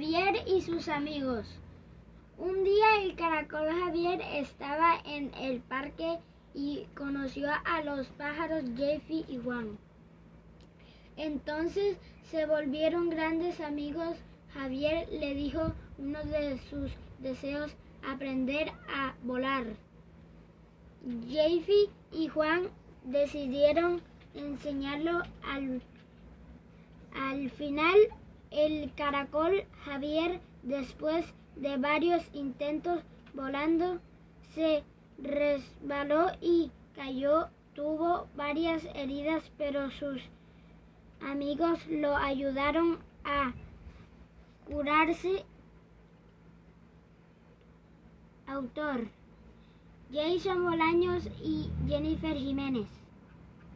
Javier y sus amigos. Un día el caracol Javier estaba en el parque y conoció a los pájaros Jeffy y Juan. Entonces se volvieron grandes amigos. Javier le dijo uno de sus deseos aprender a volar. Jeffy y Juan decidieron enseñarlo al, al final el caracol Javier después de varios intentos volando se resbaló y cayó tuvo varias heridas pero sus amigos lo ayudaron a curarse. Autor Jason Bolaños y Jennifer Jiménez